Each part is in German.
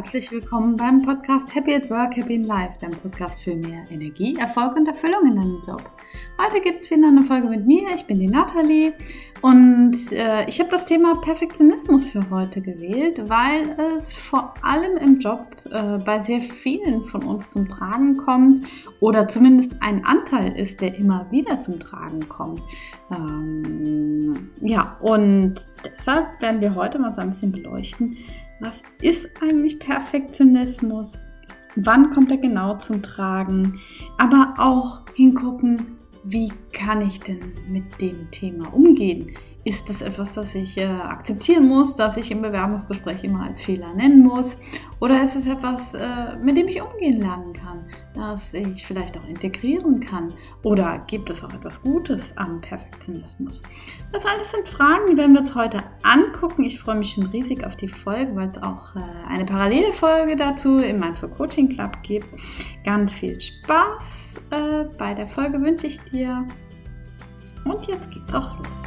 herzlich willkommen beim Podcast Happy at Work, Happy in Life, dein Podcast für mehr Energie, Erfolg und Erfüllung in deinem Job. Heute gibt es wieder eine Folge mit mir. Ich bin die Nathalie und äh, ich habe das Thema Perfektionismus für heute gewählt, weil es vor allem im Job äh, bei sehr vielen von uns zum Tragen kommt oder zumindest ein Anteil ist, der immer wieder zum Tragen kommt. Ähm, ja, und deshalb werden wir heute mal so ein bisschen beleuchten, was ist eigentlich Perfektionismus? Wann kommt er genau zum Tragen? Aber auch hingucken, wie kann ich denn mit dem Thema umgehen? Ist das etwas, das ich äh, akzeptieren muss, das ich im Bewerbungsgespräch immer als Fehler nennen muss? Oder ist es etwas, äh, mit dem ich umgehen lernen kann, das ich vielleicht auch integrieren kann? Oder gibt es auch etwas Gutes am Perfektionismus? Das alles sind Fragen, die werden wir uns heute angucken. Ich freue mich schon riesig auf die Folge, weil es auch äh, eine parallele Folge dazu im Mindful Coaching Club gibt. Ganz viel Spaß äh, bei der Folge wünsche ich dir. Und jetzt geht's auch los.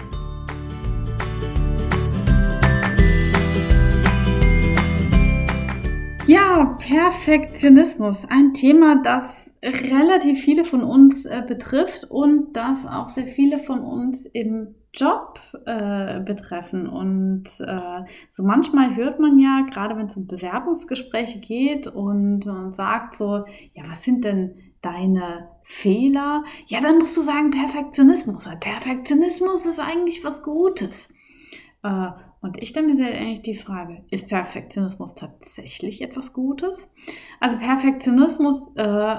Ja, Perfektionismus. Ein Thema, das relativ viele von uns äh, betrifft und das auch sehr viele von uns im Job äh, betreffen. Und äh, so manchmal hört man ja, gerade wenn es um Bewerbungsgespräche geht und man sagt so, ja, was sind denn deine Fehler? Ja, dann musst du sagen Perfektionismus, weil Perfektionismus ist eigentlich was Gutes. Äh, und ich stelle mir eigentlich die Frage, ist Perfektionismus tatsächlich etwas Gutes? Also Perfektionismus äh,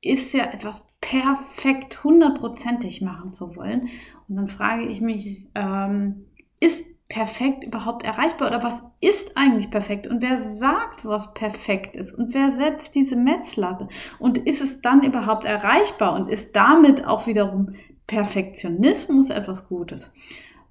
ist ja etwas perfekt hundertprozentig machen zu wollen. Und dann frage ich mich, ähm, ist perfekt überhaupt erreichbar oder was ist eigentlich perfekt und wer sagt, was perfekt ist und wer setzt diese Messlatte und ist es dann überhaupt erreichbar und ist damit auch wiederum Perfektionismus etwas Gutes?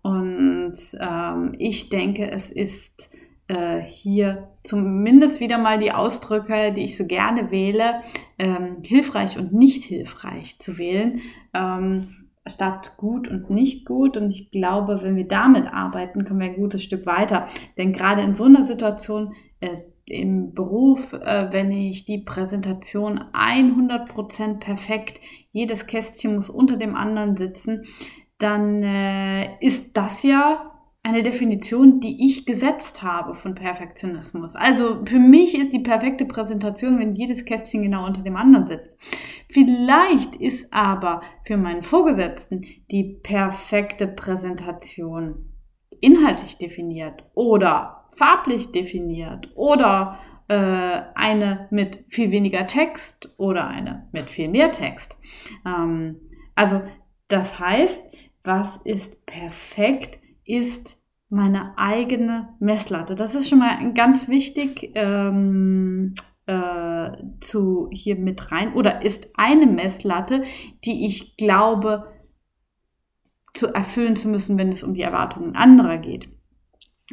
Und ähm, ich denke, es ist äh, hier zumindest wieder mal die Ausdrücke, die ich so gerne wähle, ähm, hilfreich und nicht hilfreich zu wählen, ähm, statt gut und nicht gut. Und ich glaube, wenn wir damit arbeiten, kommen wir ein gutes Stück weiter. Denn gerade in so einer Situation, äh, im Beruf, äh, wenn ich die Präsentation 100% perfekt, jedes Kästchen muss unter dem anderen sitzen, dann äh, ist das ja eine Definition, die ich gesetzt habe von Perfektionismus. Also für mich ist die perfekte Präsentation, wenn jedes Kästchen genau unter dem anderen sitzt. Vielleicht ist aber für meinen Vorgesetzten die perfekte Präsentation inhaltlich definiert oder farblich definiert oder äh, eine mit viel weniger Text oder eine mit viel mehr Text. Ähm, also das heißt, was ist perfekt, ist meine eigene Messlatte. Das ist schon mal ganz wichtig ähm, äh, zu hier mit rein oder ist eine Messlatte, die ich glaube zu erfüllen zu müssen, wenn es um die Erwartungen anderer geht.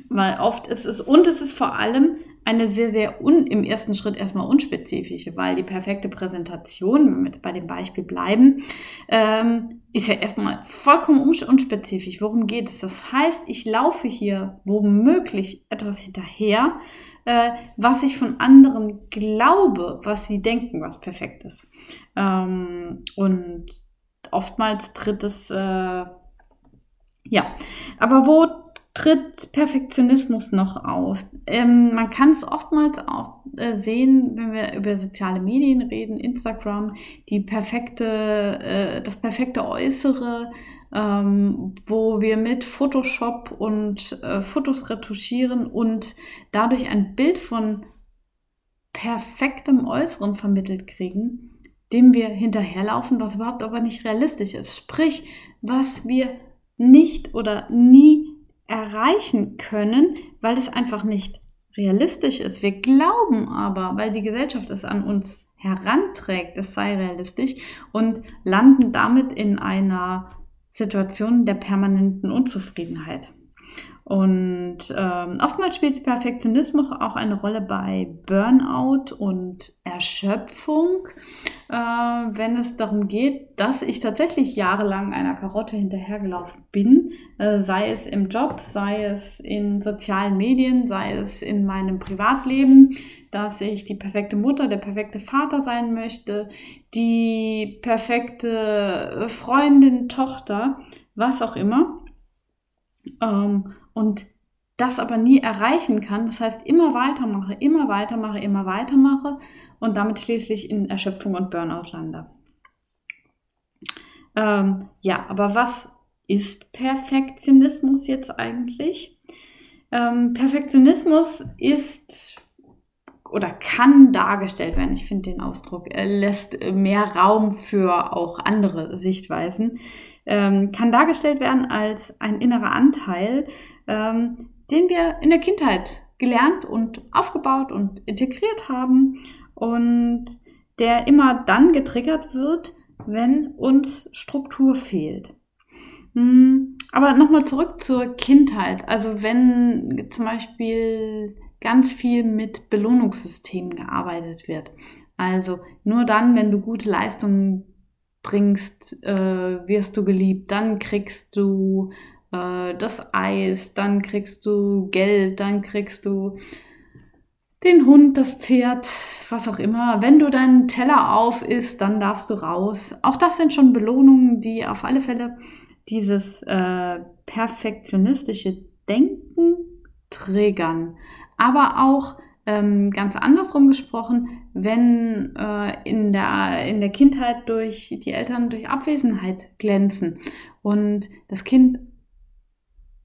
Weil oft ist es, und es ist vor allem eine sehr, sehr un, im ersten Schritt erstmal unspezifische, weil die perfekte Präsentation, wenn wir jetzt bei dem Beispiel bleiben, ähm, ist ja erstmal vollkommen unspezifisch. Worum geht es? Das heißt, ich laufe hier womöglich etwas hinterher, äh, was ich von anderen glaube, was sie denken, was perfekt ist. Ähm, und oftmals tritt es, äh, ja, aber wo tritt Perfektionismus noch aus? Ähm, man kann es oftmals auch äh, sehen, wenn wir über soziale Medien reden, Instagram, die perfekte, äh, das perfekte Äußere, ähm, wo wir mit Photoshop und äh, Fotos retuschieren und dadurch ein Bild von perfektem Äußeren vermittelt kriegen, dem wir hinterherlaufen, was überhaupt aber nicht realistisch ist. Sprich, was wir nicht oder nie erreichen können, weil es einfach nicht realistisch ist. Wir glauben aber, weil die Gesellschaft es an uns heranträgt, es sei realistisch und landen damit in einer Situation der permanenten Unzufriedenheit. Und ähm, oftmals spielt Perfektionismus auch eine Rolle bei Burnout und Erschöpfung, äh, wenn es darum geht, dass ich tatsächlich jahrelang einer Karotte hinterhergelaufen bin, äh, sei es im Job, sei es in sozialen Medien, sei es in meinem Privatleben. dass ich die perfekte Mutter, der perfekte Vater sein möchte, die perfekte Freundin, Tochter, was auch immer. Ähm, und das aber nie erreichen kann. Das heißt, immer weitermache, immer weitermache, immer weitermache und damit schließlich in Erschöpfung und Burnout lande. Ähm, ja, aber was ist Perfektionismus jetzt eigentlich? Ähm, Perfektionismus ist oder kann dargestellt werden, ich finde den Ausdruck, er lässt mehr Raum für auch andere Sichtweisen, ähm, kann dargestellt werden als ein innerer Anteil, ähm, den wir in der Kindheit gelernt und aufgebaut und integriert haben und der immer dann getriggert wird, wenn uns Struktur fehlt. Hm, aber nochmal zurück zur Kindheit. Also wenn zum Beispiel ganz viel mit Belohnungssystemen gearbeitet wird. Also nur dann, wenn du gute Leistungen bringst, äh, wirst du geliebt, dann kriegst du äh, das Eis, dann kriegst du Geld, dann kriegst du den Hund, das Pferd, was auch immer. Wenn du deinen Teller auf isst, dann darfst du raus. Auch das sind schon Belohnungen, die auf alle Fälle dieses äh, perfektionistische Denken triggern. Aber auch ähm, ganz andersrum gesprochen, wenn äh, in, der, in der Kindheit durch die Eltern durch Abwesenheit glänzen und das Kind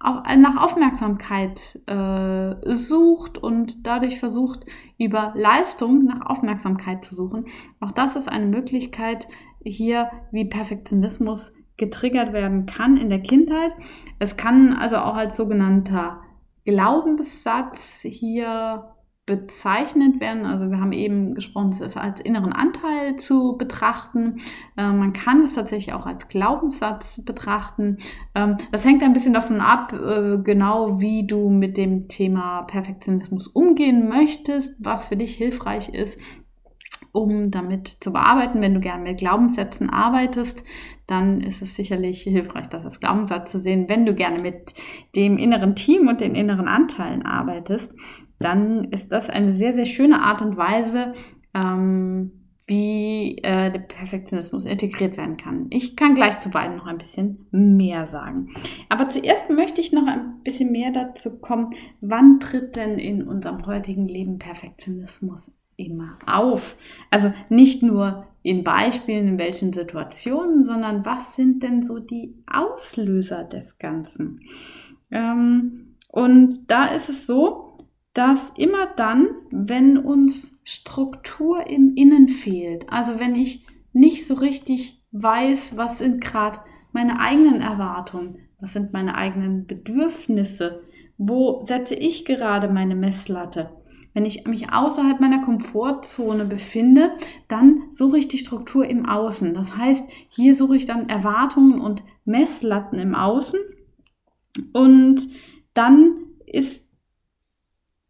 auch nach Aufmerksamkeit äh, sucht und dadurch versucht, über Leistung nach Aufmerksamkeit zu suchen. Auch das ist eine Möglichkeit, hier wie Perfektionismus getriggert werden kann in der Kindheit. Es kann also auch als sogenannter Glaubenssatz hier bezeichnet werden. Also wir haben eben gesprochen, es als inneren Anteil zu betrachten. Äh, man kann es tatsächlich auch als Glaubenssatz betrachten. Ähm, das hängt ein bisschen davon ab, äh, genau wie du mit dem Thema Perfektionismus umgehen möchtest, was für dich hilfreich ist um damit zu bearbeiten. Wenn du gerne mit Glaubenssätzen arbeitest, dann ist es sicherlich hilfreich, das als Glaubenssatz zu sehen. Wenn du gerne mit dem inneren Team und den inneren Anteilen arbeitest, dann ist das eine sehr, sehr schöne Art und Weise, ähm, wie äh, der Perfektionismus integriert werden kann. Ich kann gleich zu beiden noch ein bisschen mehr sagen. Aber zuerst möchte ich noch ein bisschen mehr dazu kommen, wann tritt denn in unserem heutigen Leben Perfektionismus immer auf. Also nicht nur in Beispielen, in welchen Situationen, sondern was sind denn so die Auslöser des Ganzen? Ähm, und da ist es so, dass immer dann, wenn uns Struktur im Innen fehlt, also wenn ich nicht so richtig weiß, was sind gerade meine eigenen Erwartungen, was sind meine eigenen Bedürfnisse, wo setze ich gerade meine Messlatte, wenn ich mich außerhalb meiner Komfortzone befinde, dann suche ich die Struktur im Außen. Das heißt, hier suche ich dann Erwartungen und Messlatten im Außen. Und dann ist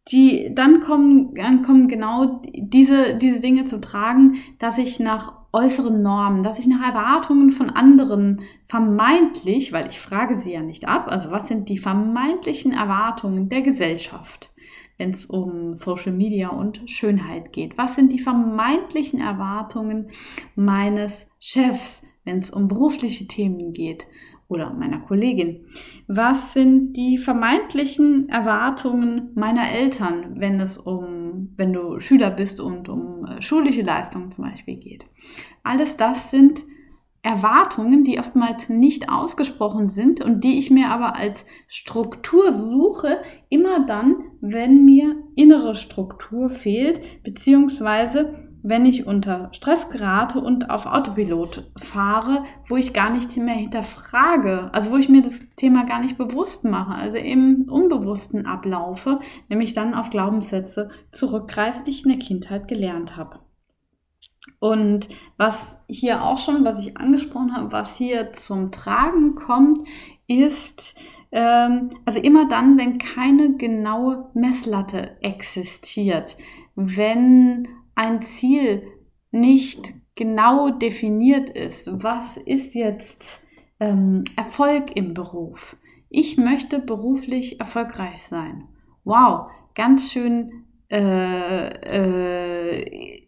die, dann kommen, dann kommen genau diese, diese Dinge zu tragen, dass ich nach äußeren Normen, dass ich nach Erwartungen von anderen vermeintlich, weil ich frage sie ja nicht ab, also was sind die vermeintlichen Erwartungen der Gesellschaft? Wenn es um Social Media und Schönheit geht? Was sind die vermeintlichen Erwartungen meines Chefs, wenn es um berufliche Themen geht? Oder meiner Kollegin. Was sind die vermeintlichen Erwartungen meiner Eltern, wenn es um, wenn du Schüler bist und um äh, schulische Leistungen zum Beispiel geht? Alles das sind Erwartungen, die oftmals nicht ausgesprochen sind und die ich mir aber als Struktur suche, immer dann, wenn mir innere Struktur fehlt, beziehungsweise wenn ich unter Stress gerate und auf Autopilot fahre, wo ich gar nicht mehr hinterfrage, also wo ich mir das Thema gar nicht bewusst mache, also im Unbewussten ablaufe, nämlich dann auf Glaubenssätze zurückgreife, die ich in der Kindheit gelernt habe. Und was hier auch schon, was ich angesprochen habe, was hier zum Tragen kommt, ist, ähm, also immer dann, wenn keine genaue Messlatte existiert, wenn ein Ziel nicht genau definiert ist, was ist jetzt ähm, Erfolg im Beruf? Ich möchte beruflich erfolgreich sein. Wow, ganz schön äh, äh,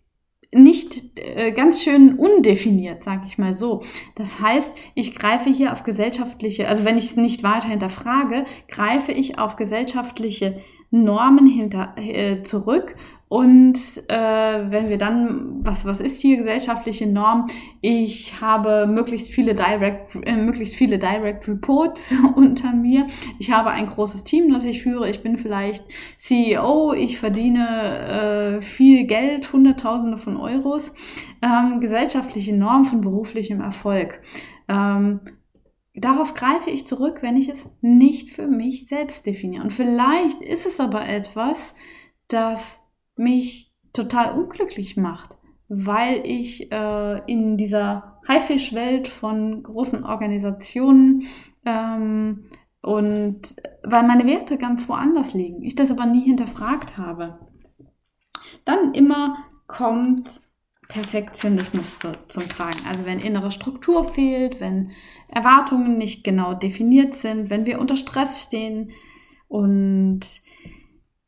nicht äh, ganz schön undefiniert, sage ich mal so. Das heißt, ich greife hier auf gesellschaftliche, also wenn ich es nicht weiter hinterfrage, greife ich auf gesellschaftliche Normen hinter, äh, zurück und äh, wenn wir dann, was, was ist hier gesellschaftliche Norm? Ich habe möglichst viele Direct, äh, möglichst viele Direct Reports unter mir. Ich habe ein großes Team, das ich führe. Ich bin vielleicht CEO. Ich verdiene äh, viel Geld, Hunderttausende von Euros. Ähm, gesellschaftliche Norm von beruflichem Erfolg. Ähm, Darauf greife ich zurück, wenn ich es nicht für mich selbst definiere. Und vielleicht ist es aber etwas, das mich total unglücklich macht, weil ich äh, in dieser Haifischwelt von großen Organisationen ähm, und weil meine Werte ganz woanders liegen, ich das aber nie hinterfragt habe. Dann immer kommt Perfektionismus zu, zum Tragen. Also wenn innere Struktur fehlt, wenn Erwartungen nicht genau definiert sind, wenn wir unter Stress stehen und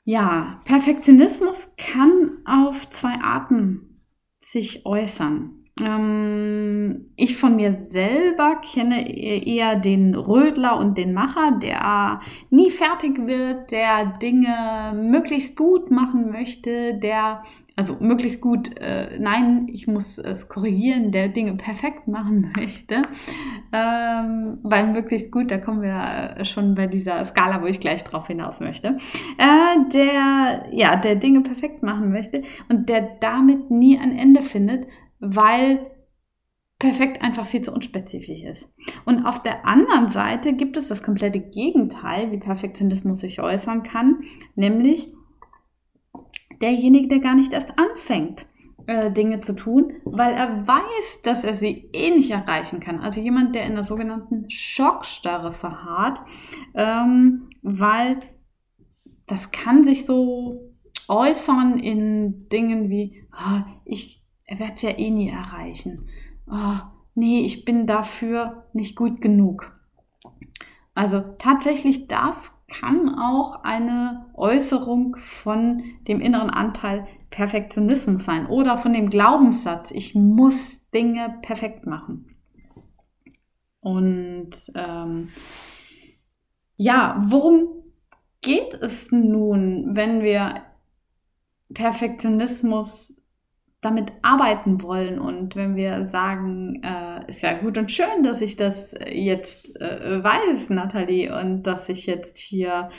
ja, Perfektionismus kann auf zwei Arten sich äußern. Ähm, ich von mir selber kenne e-, eher den Rödler und den Macher, der nie fertig wird, der Dinge möglichst gut machen möchte, der also möglichst gut, äh, nein, ich muss es korrigieren, der Dinge perfekt machen möchte. Ähm, weil möglichst gut, da kommen wir äh, schon bei dieser Skala, wo ich gleich drauf hinaus möchte. Äh, der, ja, der Dinge perfekt machen möchte und der damit nie ein Ende findet, weil perfekt einfach viel zu unspezifisch ist. Und auf der anderen Seite gibt es das komplette Gegenteil, wie Perfektionismus sich äußern kann, nämlich derjenige, der gar nicht erst anfängt, äh, Dinge zu tun, weil er weiß, dass er sie eh nicht erreichen kann. Also jemand, der in der sogenannten Schockstarre verharrt, ähm, weil das kann sich so äußern in Dingen wie, oh, ich werde es ja eh nie erreichen. Oh, nee, ich bin dafür nicht gut genug. Also tatsächlich das kann auch eine Äußerung von dem inneren Anteil Perfektionismus sein oder von dem Glaubenssatz, ich muss Dinge perfekt machen. Und ähm, ja, worum geht es nun, wenn wir Perfektionismus damit arbeiten wollen. Und wenn wir sagen, äh, ist ja gut und schön, dass ich das jetzt äh, weiß, Nathalie, und dass ich jetzt hier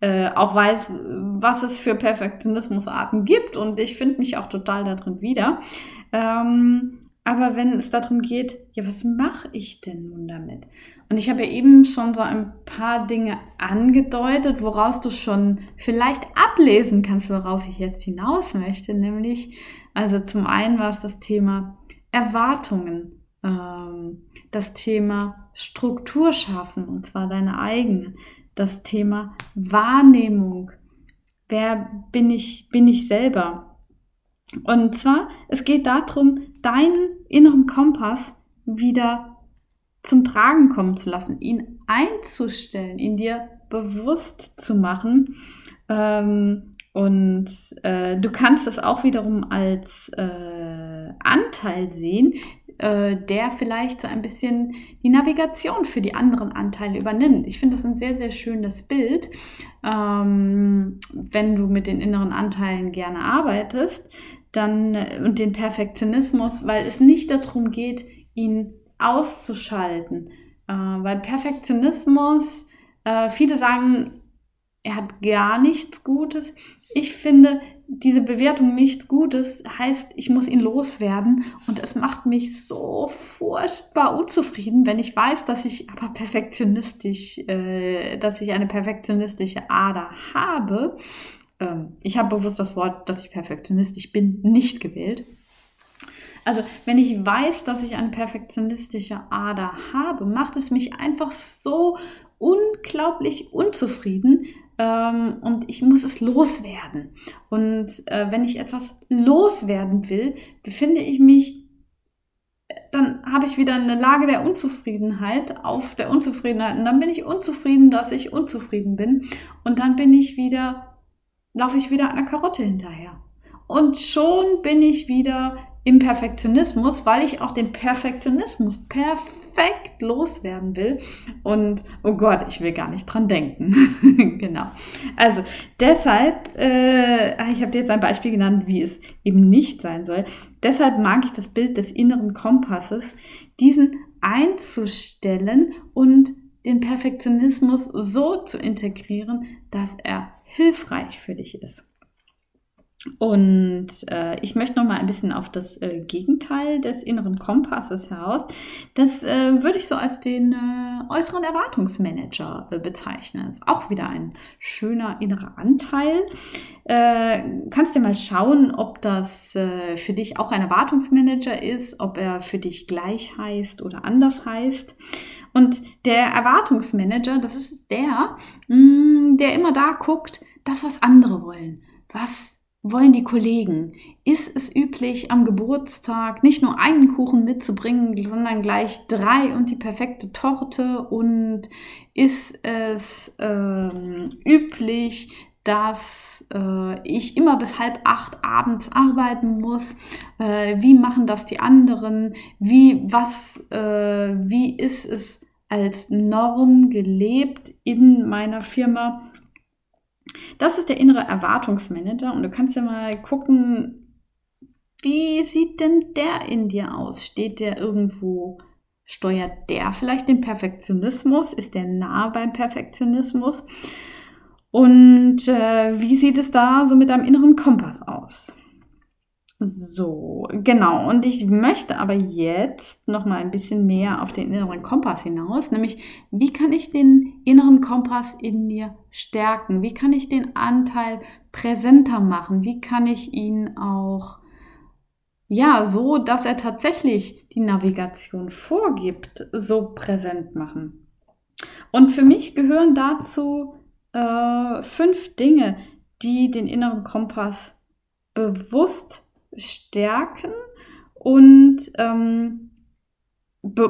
äh, auch weiß, was es für Perfektionismusarten gibt. Und ich finde mich auch total darin wieder. Ähm, aber wenn es darum geht, ja, was mache ich denn nun damit? Und ich habe ja eben schon so ein paar Dinge angedeutet, woraus du schon vielleicht ablesen kannst, worauf ich jetzt hinaus möchte, nämlich also zum einen war es das Thema Erwartungen, ähm, das Thema Struktur schaffen, und zwar deine eigene, das Thema Wahrnehmung. Wer bin ich, bin ich selber? Und zwar, es geht darum, deinen inneren Kompass wieder zum Tragen kommen zu lassen, ihn einzustellen, ihn dir bewusst zu machen. Ähm, und äh, du kannst es auch wiederum als äh, Anteil sehen, äh, der vielleicht so ein bisschen die Navigation für die anderen Anteile übernimmt. Ich finde das ein sehr, sehr schönes Bild, ähm, wenn du mit den inneren Anteilen gerne arbeitest, dann äh, und den Perfektionismus, weil es nicht darum geht, ihn auszuschalten. Äh, weil Perfektionismus, äh, viele sagen, er hat gar nichts Gutes. Ich finde, diese Bewertung nichts Gutes heißt, ich muss ihn loswerden und es macht mich so furchtbar unzufrieden, wenn ich weiß, dass ich aber perfektionistisch, äh, dass ich eine perfektionistische Ader habe. Ähm, ich habe bewusst das Wort, dass ich perfektionistisch bin, nicht gewählt. Also, wenn ich weiß, dass ich eine perfektionistische Ader habe, macht es mich einfach so unglaublich unzufrieden, ähm, und ich muss es loswerden. Und äh, wenn ich etwas loswerden will, befinde ich mich, dann habe ich wieder eine Lage der Unzufriedenheit auf der Unzufriedenheit. Und dann bin ich unzufrieden, dass ich unzufrieden bin. Und dann bin ich wieder laufe ich wieder einer Karotte hinterher. Und schon bin ich wieder im Perfektionismus, weil ich auch den Perfektionismus perfekt loswerden will. Und oh Gott, ich will gar nicht dran denken. genau. Also deshalb, äh, ich habe dir jetzt ein Beispiel genannt, wie es eben nicht sein soll. Deshalb mag ich das Bild des inneren Kompasses, diesen einzustellen und den Perfektionismus so zu integrieren, dass er hilfreich für dich ist. Und äh, ich möchte noch mal ein bisschen auf das äh, Gegenteil des inneren Kompasses heraus. Das äh, würde ich so als den äh, äußeren Erwartungsmanager äh, bezeichnen. Ist auch wieder ein schöner innerer Anteil. Äh, kannst dir mal schauen, ob das für dich auch ein Erwartungsmanager ist, ob er für dich gleich heißt oder anders heißt. Und der Erwartungsmanager, das ist der, mh, mm, der immer da guckt, das, was andere wollen. Was wollen die Kollegen? Ist es üblich, am Geburtstag nicht nur einen Kuchen mitzubringen, sondern gleich drei und die perfekte Torte? Und ist es ähm, üblich, dass äh, ich immer bis halb acht abends arbeiten muss? Äh, wie machen das die anderen? Wie, was, äh, wie ist es als Norm gelebt in meiner Firma? Das ist der innere Erwartungsmanager und du kannst ja mal gucken, wie sieht denn der in dir aus? Steht der irgendwo, steuert der vielleicht den Perfektionismus? Ist der nah beim Perfektionismus? Und äh, wie sieht es da so mit deinem inneren Kompass aus? So, genau. Und ich möchte aber jetzt noch mal ein bisschen mehr auf den inneren Kompass hinaus, nämlich wie kann ich den inneren Kompass in mir stärken? Wie kann ich den Anteil präsenter machen? Wie kann ich ihn auch ja, so, dass er tatsächlich die Navigation vorgibt, so präsent machen? Und für mich gehören dazu äh, fünf Dinge, die den inneren Kompass bewusst stärken und ähm,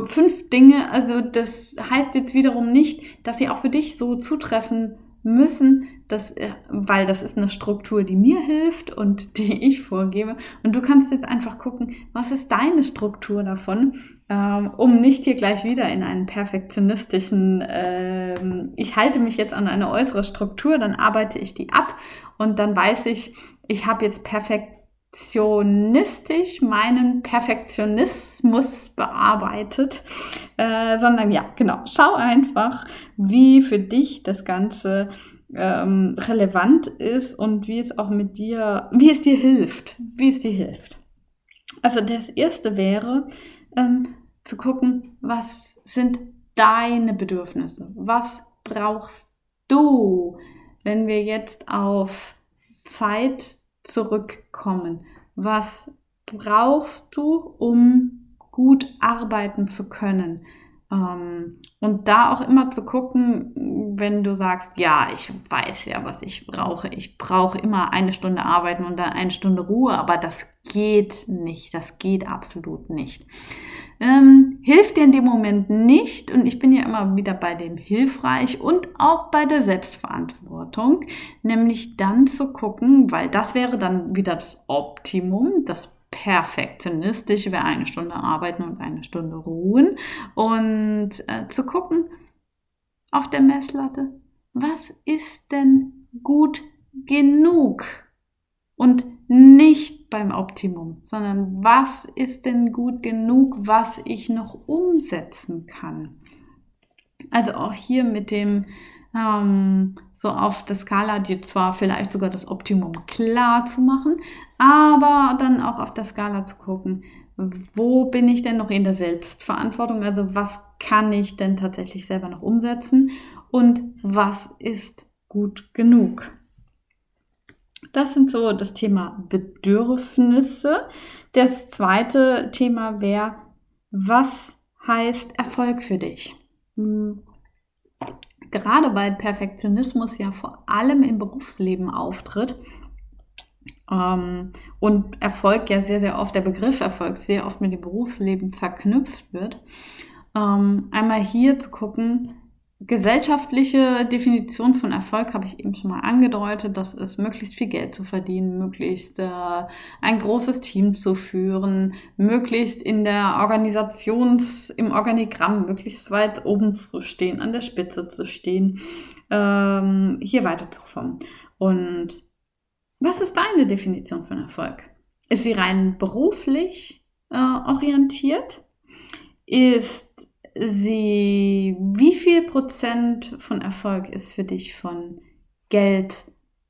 fünf Dinge, also das heißt jetzt wiederum nicht, dass sie auch für dich so zutreffen müssen, dass, äh, weil das ist eine Struktur, die mir hilft und die ich vorgebe. Und du kannst jetzt einfach gucken, was ist deine Struktur davon, ähm, um nicht hier gleich wieder in einen perfektionistischen, ähm, ich halte mich jetzt an eine äußere Struktur, dann arbeite ich die ab und dann weiß ich, ich habe jetzt perfekt perfektionistisch meinen Perfektionismus bearbeitet, äh, sondern ja, genau, schau einfach, wie für dich das Ganze ähm, relevant ist und wie es auch mit dir, wie es dir hilft, wie es dir hilft. Also das erste wäre ähm, zu gucken, was sind deine Bedürfnisse? Was brauchst du, wenn wir jetzt auf Zeit zurückkommen. Was brauchst du, um gut arbeiten zu können? Ähm, und da auch immer zu gucken, wenn du sagst, ja, ich weiß ja, was ich brauche. Ich brauche immer eine Stunde arbeiten und dann eine Stunde Ruhe, aber das geht nicht. Das geht absolut nicht ähm, hilft dir in dem Moment nicht. Und ich bin ja immer wieder bei dem hilfreich und auch bei der Selbstverantwortung, nämlich dann zu gucken, weil das wäre dann wieder das Optimum, das perfektionistisch wäre eine Stunde arbeiten und eine Stunde ruhen und äh, zu gucken auf der Messlatte, was ist denn gut genug? Und nicht beim Optimum, sondern was ist denn gut genug, was ich noch umsetzen kann. Also auch hier mit dem ähm, so auf der Skala dir zwar vielleicht sogar das Optimum klar zu machen, aber dann auch auf der Skala zu gucken, wo bin ich denn noch in der Selbstverantwortung? Also was kann ich denn tatsächlich selber noch umsetzen und was ist gut genug? Das sind so das Thema Bedürfnisse. Das zweite Thema wäre, was heißt Erfolg für dich? Hm. Gerade weil Perfektionismus ja vor allem im Berufsleben auftritt und Erfolg ja sehr, sehr oft, der Begriff Erfolg sehr oft mit dem Berufsleben verknüpft wird, ähm, einmal hier zu gucken, gesellschaftliche Definition von Erfolg habe ich eben schon mal angedeutet. Das ist möglichst viel Geld zu verdienen, möglichst äh, ein großes Team zu führen, möglichst in der Organisations, im Organigramm möglichst weit oben zu stehen, an der Spitze zu stehen, ähm, hier weiterzukommen. Und was ist deine Definition von Erfolg? Ist sie rein beruflich äh, orientiert? Ist sie, wie viel Prozent von Erfolg ist für dich von Geld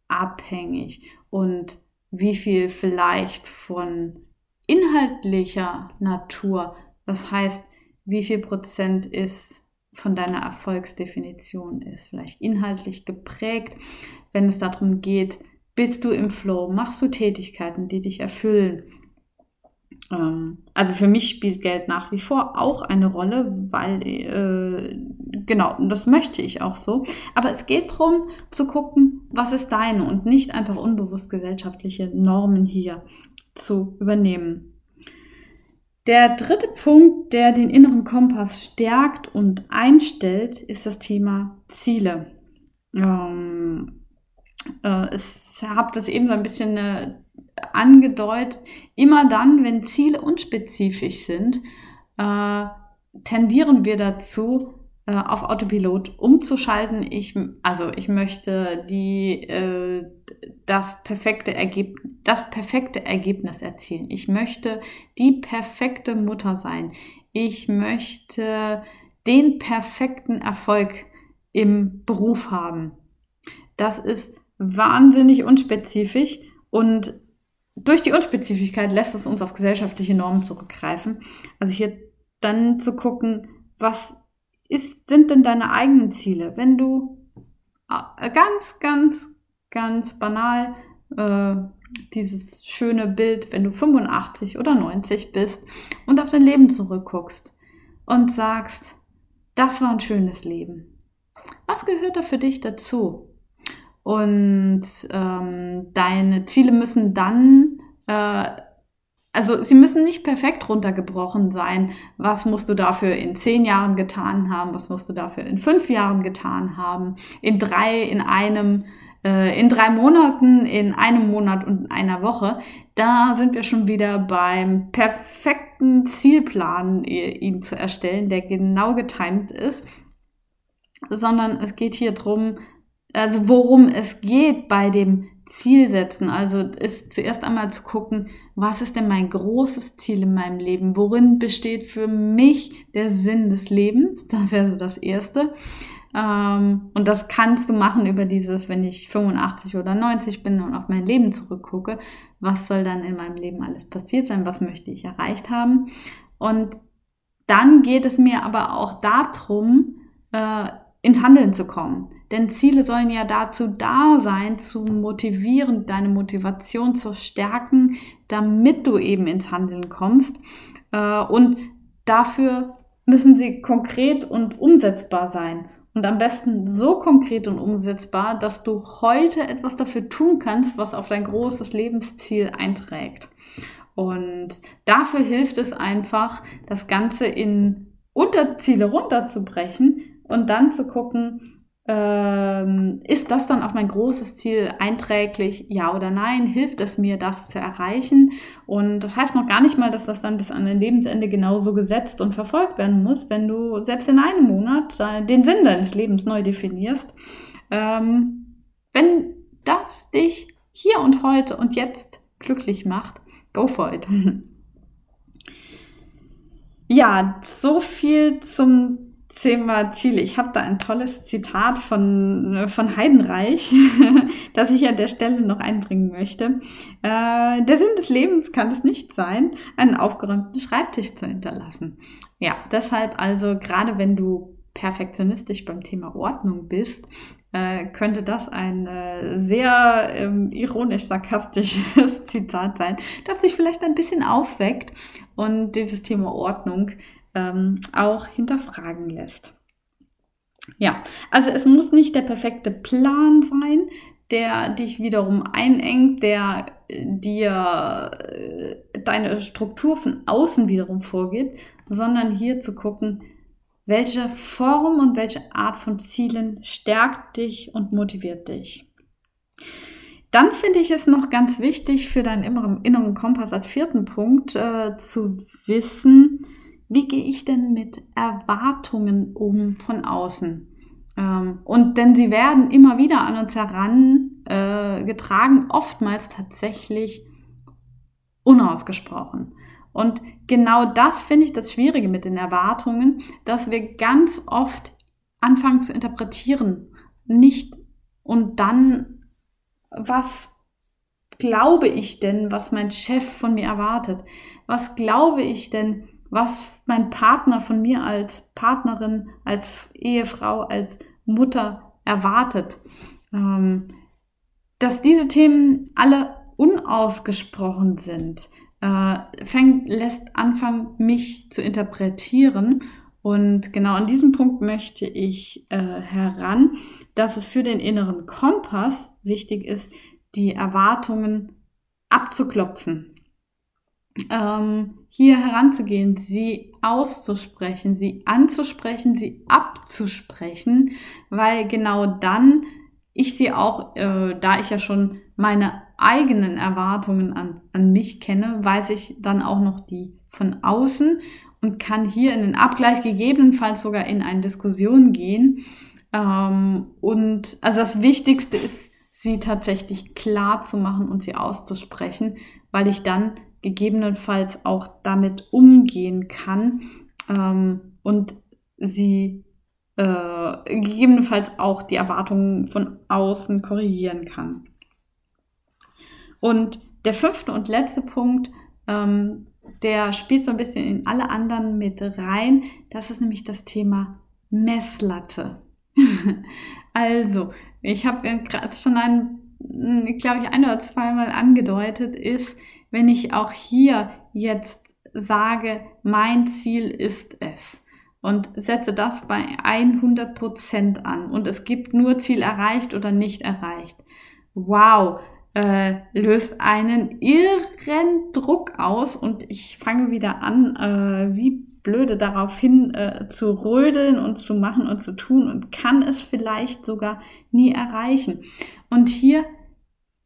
abhängig und wie viel vielleicht von inhaltlicher Natur? Das heißt, wie viel Prozent ist von deiner Erfolgsdefinition ist vielleicht inhaltlich geprägt, wenn es darum geht, bist du im Flow, machst du Tätigkeiten, die dich erfüllen, ähm, also für mich spielt Geld nach wie vor auch eine Rolle, weil äh, genau, das möchte ich auch so. Aber es geht darum zu gucken, was ist deine und nicht einfach unbewusst gesellschaftliche Normen hier zu übernehmen. Der dritte Punkt, der den inneren Kompass stärkt und einstellt, ist das Thema Ziele. Ähm, äh, ich habe das eben so ein bisschen äh, angedeutet, immer dann, wenn Ziele unspezifisch sind, äh, tendieren wir dazu, äh, auf Autopilot umzuschalten. Ich, also ich möchte die, äh, das, perfekte das perfekte Ergebnis erzielen. Ich möchte die perfekte Mutter sein. Ich möchte den perfekten Erfolg im Beruf haben. Das ist wahnsinnig unspezifisch und durch die Unspezifischkeit lässt es uns auf gesellschaftliche Normen zurückgreifen. Also hier dann zu gucken, was ist, sind denn deine eigenen Ziele? Wenn du äh, ganz, ganz, ganz banal äh, dieses schöne Bild, wenn du 85 oder 90 bist und auf dein Leben zurückguckst und sagst, das war ein schönes Leben. Was gehört da für dich dazu? Und ähm, deine Ziele müssen dann, äh, also sie müssen nicht perfekt runtergebrochen sein. Was musst du dafür in zehn Jahren getan haben? Was musst du dafür in fünf Jahren getan haben? In drei, in einem, äh, in drei Monaten, in einem Monat und in einer Woche. Da sind wir schon wieder beim perfekten Zielplan, ihn zu erstellen, der genau getimt ist sondern es geht hier drum also worum es geht bei dem Zielsetzen. Also ist zuerst einmal zu gucken, was ist denn mein großes Ziel in meinem Leben? Worin besteht für mich der Sinn des Lebens? Das wäre so das Erste. Ähm, und das kannst du machen über dieses, wenn ich 85 oder 90 bin und auf mein Leben zurückgucke, was soll dann in meinem Leben alles passiert sein? Was möchte ich erreicht haben? Und dann geht es mir aber auch darum, äh, ins Handeln zu kommen. Denn Ziele sollen ja dazu da sein, zu motivieren, deine Motivation zu stärken, damit du eben ins Handeln kommst. Äh, und dafür müssen sie konkret und umsetzbar sein. Und am besten so konkret und umsetzbar, dass du heute etwas dafür tun kannst, was auf dein großes Lebensziel einträgt. Und dafür hilft es einfach, das Ganze in Unterziele runterzubrechen, und dann zu gucken, ähm, ist das dann auf mein großes Ziel einträglich, ja oder nein? Hilft es mir, das zu erreichen? Und das heißt noch gar nicht mal, dass das dann bis an dein Lebensende genauso gesetzt und verfolgt werden muss, wenn du selbst in einem Monat den Sinn deines Lebens neu definierst. Ähm, wenn das dich hier und heute und jetzt glücklich macht, go for it. Ja, so viel zum Thema Ziele. Ich habe da ein tolles Zitat von, von Heidenreich, das ich an der Stelle noch einbringen möchte. Äh, der Sinn des Lebens kann es nicht sein, einen aufgeräumten Schreibtisch zu hinterlassen. Ja, deshalb also, gerade wenn du perfektionistisch beim Thema Ordnung bist, äh, könnte das ein äh, sehr ähm, ironisch-sarkastisches Zitat sein, das dich vielleicht ein bisschen aufweckt und dieses Thema Ordnung ähm, auch hinterfragen lässt. Ja, also es muss nicht der perfekte Plan sein, der dich wiederum einengt, der äh, dir äh, deine Struktur von außen wiederum vorgibt, sondern hier zu gucken, welche Form und welche Art von Zielen stärkt dich und motiviert dich? Dann finde ich es noch ganz wichtig für deinen inneren, Kompass als vierten Punkt äh, zu wissen, wie gehe ich denn mit Erwartungen um von außen? Ähm, und denn sie werden immer wieder an uns herangetragen, äh, oftmals tatsächlich unausgesprochen. Und genau das finde ich das Schwierige mit den Erwartungen, dass wir ganz oft anfangen zu interpretieren, nicht und dann, was glaube ich denn, was mein Chef von mir erwartet? Was glaube ich denn, was mein Partner von mir als Partnerin, als Ehefrau, als Mutter erwartet? Ähm, dass diese Themen alle unausgesprochen sind, äh, fängt, lässt anfangen, mich zu interpretieren. Und genau an diesem Punkt möchte ich äh, heran, dass es für den inneren Kompass wichtig ist, die Erwartungen abzuklopfen. Ähm, hier heranzugehen, sie auszusprechen, sie anzusprechen, sie abzusprechen, weil genau dann ich sie auch, äh, da ich ja schon meine eigenen Erwartungen an, an mich kenne, weiß ich dann auch noch die von außen und kann hier in den Abgleich gegebenenfalls sogar in eine Diskussion gehen. Ähm, und also das Wichtigste ist, sie tatsächlich klar zu machen und sie auszusprechen, weil ich dann gegebenenfalls auch damit umgehen kann ähm, und sie äh, gegebenenfalls auch die Erwartungen von außen korrigieren kann. Und der fünfte und letzte Punkt, ähm, der spielt so ein bisschen in alle anderen mit rein. Das ist nämlich das Thema Messlatte. also, ich habe gerade schon ein, glaube ich, ein oder zweimal angedeutet, ist, wenn ich auch hier jetzt sage, mein Ziel ist es und setze das bei 100 Prozent an und es gibt nur Ziel erreicht oder nicht erreicht. Wow, äh, löst einen irren Druck aus und ich fange wieder an, äh, wie blöde darauf hin äh, zu rödeln und zu machen und zu tun und kann es vielleicht sogar nie erreichen. Und hier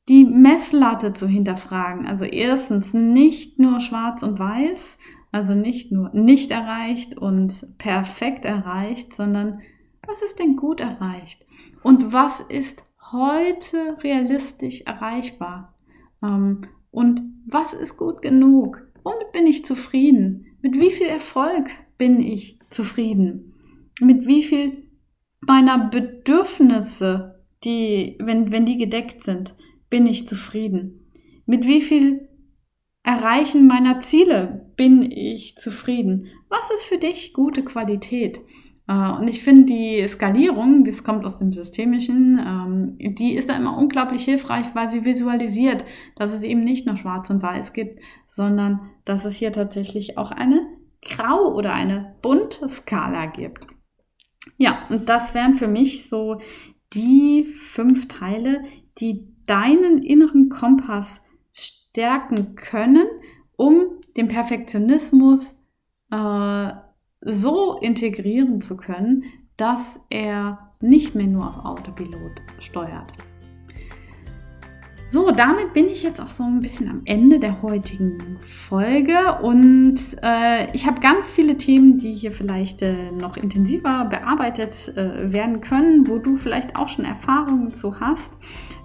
die Messlatte zu hinterfragen. Also erstens nicht nur schwarz und weiß, also nicht nur nicht erreicht und perfekt erreicht, sondern was ist denn gut erreicht? Und was ist heute realistisch erreichbar? Ähm, und was ist gut genug? Womit bin ich zufrieden? Mit wie viel Erfolg bin ich zufrieden? Mit wie viel meiner Bedürfnisse, die, wenn, wenn die gedeckt sind, bin ich zufrieden? Mit wie viel Erreichen meiner Ziele bin ich zufrieden? Was ist für dich gute Qualität? Äh, und ich finde die Skalierung, das kommt aus dem Systemischen, ähm, die ist da immer unglaublich hilfreich, weil sie visualisiert, dass es eben nicht nur schwarz und weiß gibt, sondern dass es hier tatsächlich auch eine grau oder eine bunte Skala gibt. Ja, und das wären für mich so die fünf Teile, die deinen inneren Kompass stärken können, um den Perfektionismus äh, so integrieren zu können, dass er nicht mehr nur auf Autopilot steuert. So, damit bin ich jetzt auch so ein bisschen am Ende der heutigen Folge und äh, ich habe ganz viele Themen, die hier vielleicht äh, noch intensiver bearbeitet äh, werden können, wo du vielleicht auch schon Erfahrungen zu hast.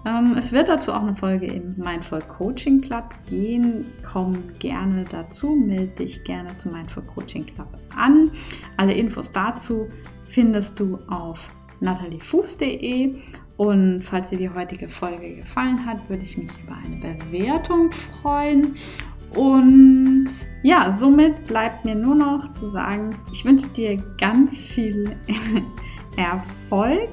Ähm, es wird dazu auch eine Folge im Mindful Coaching Club gehen. Komm gerne dazu, melde dich gerne zum Mindful Coaching Club an. Alle Infos dazu findest du auf nataliefuß.de und falls dir die heutige Folge gefallen hat, würde ich mich über eine Bewertung freuen. Und ja, somit bleibt mir nur noch zu sagen, ich wünsche dir ganz viel Erfolg,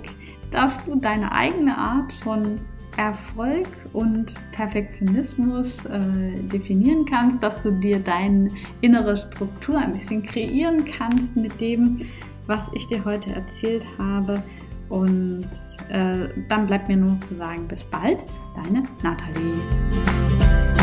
dass du deine eigene Art von Erfolg und Perfektionismus äh, definieren kannst, dass du dir deine innere Struktur ein bisschen kreieren kannst mit dem, was ich dir heute erzählt habe. Und äh, dann bleibt mir nur zu sagen, bis bald, deine Nathalie.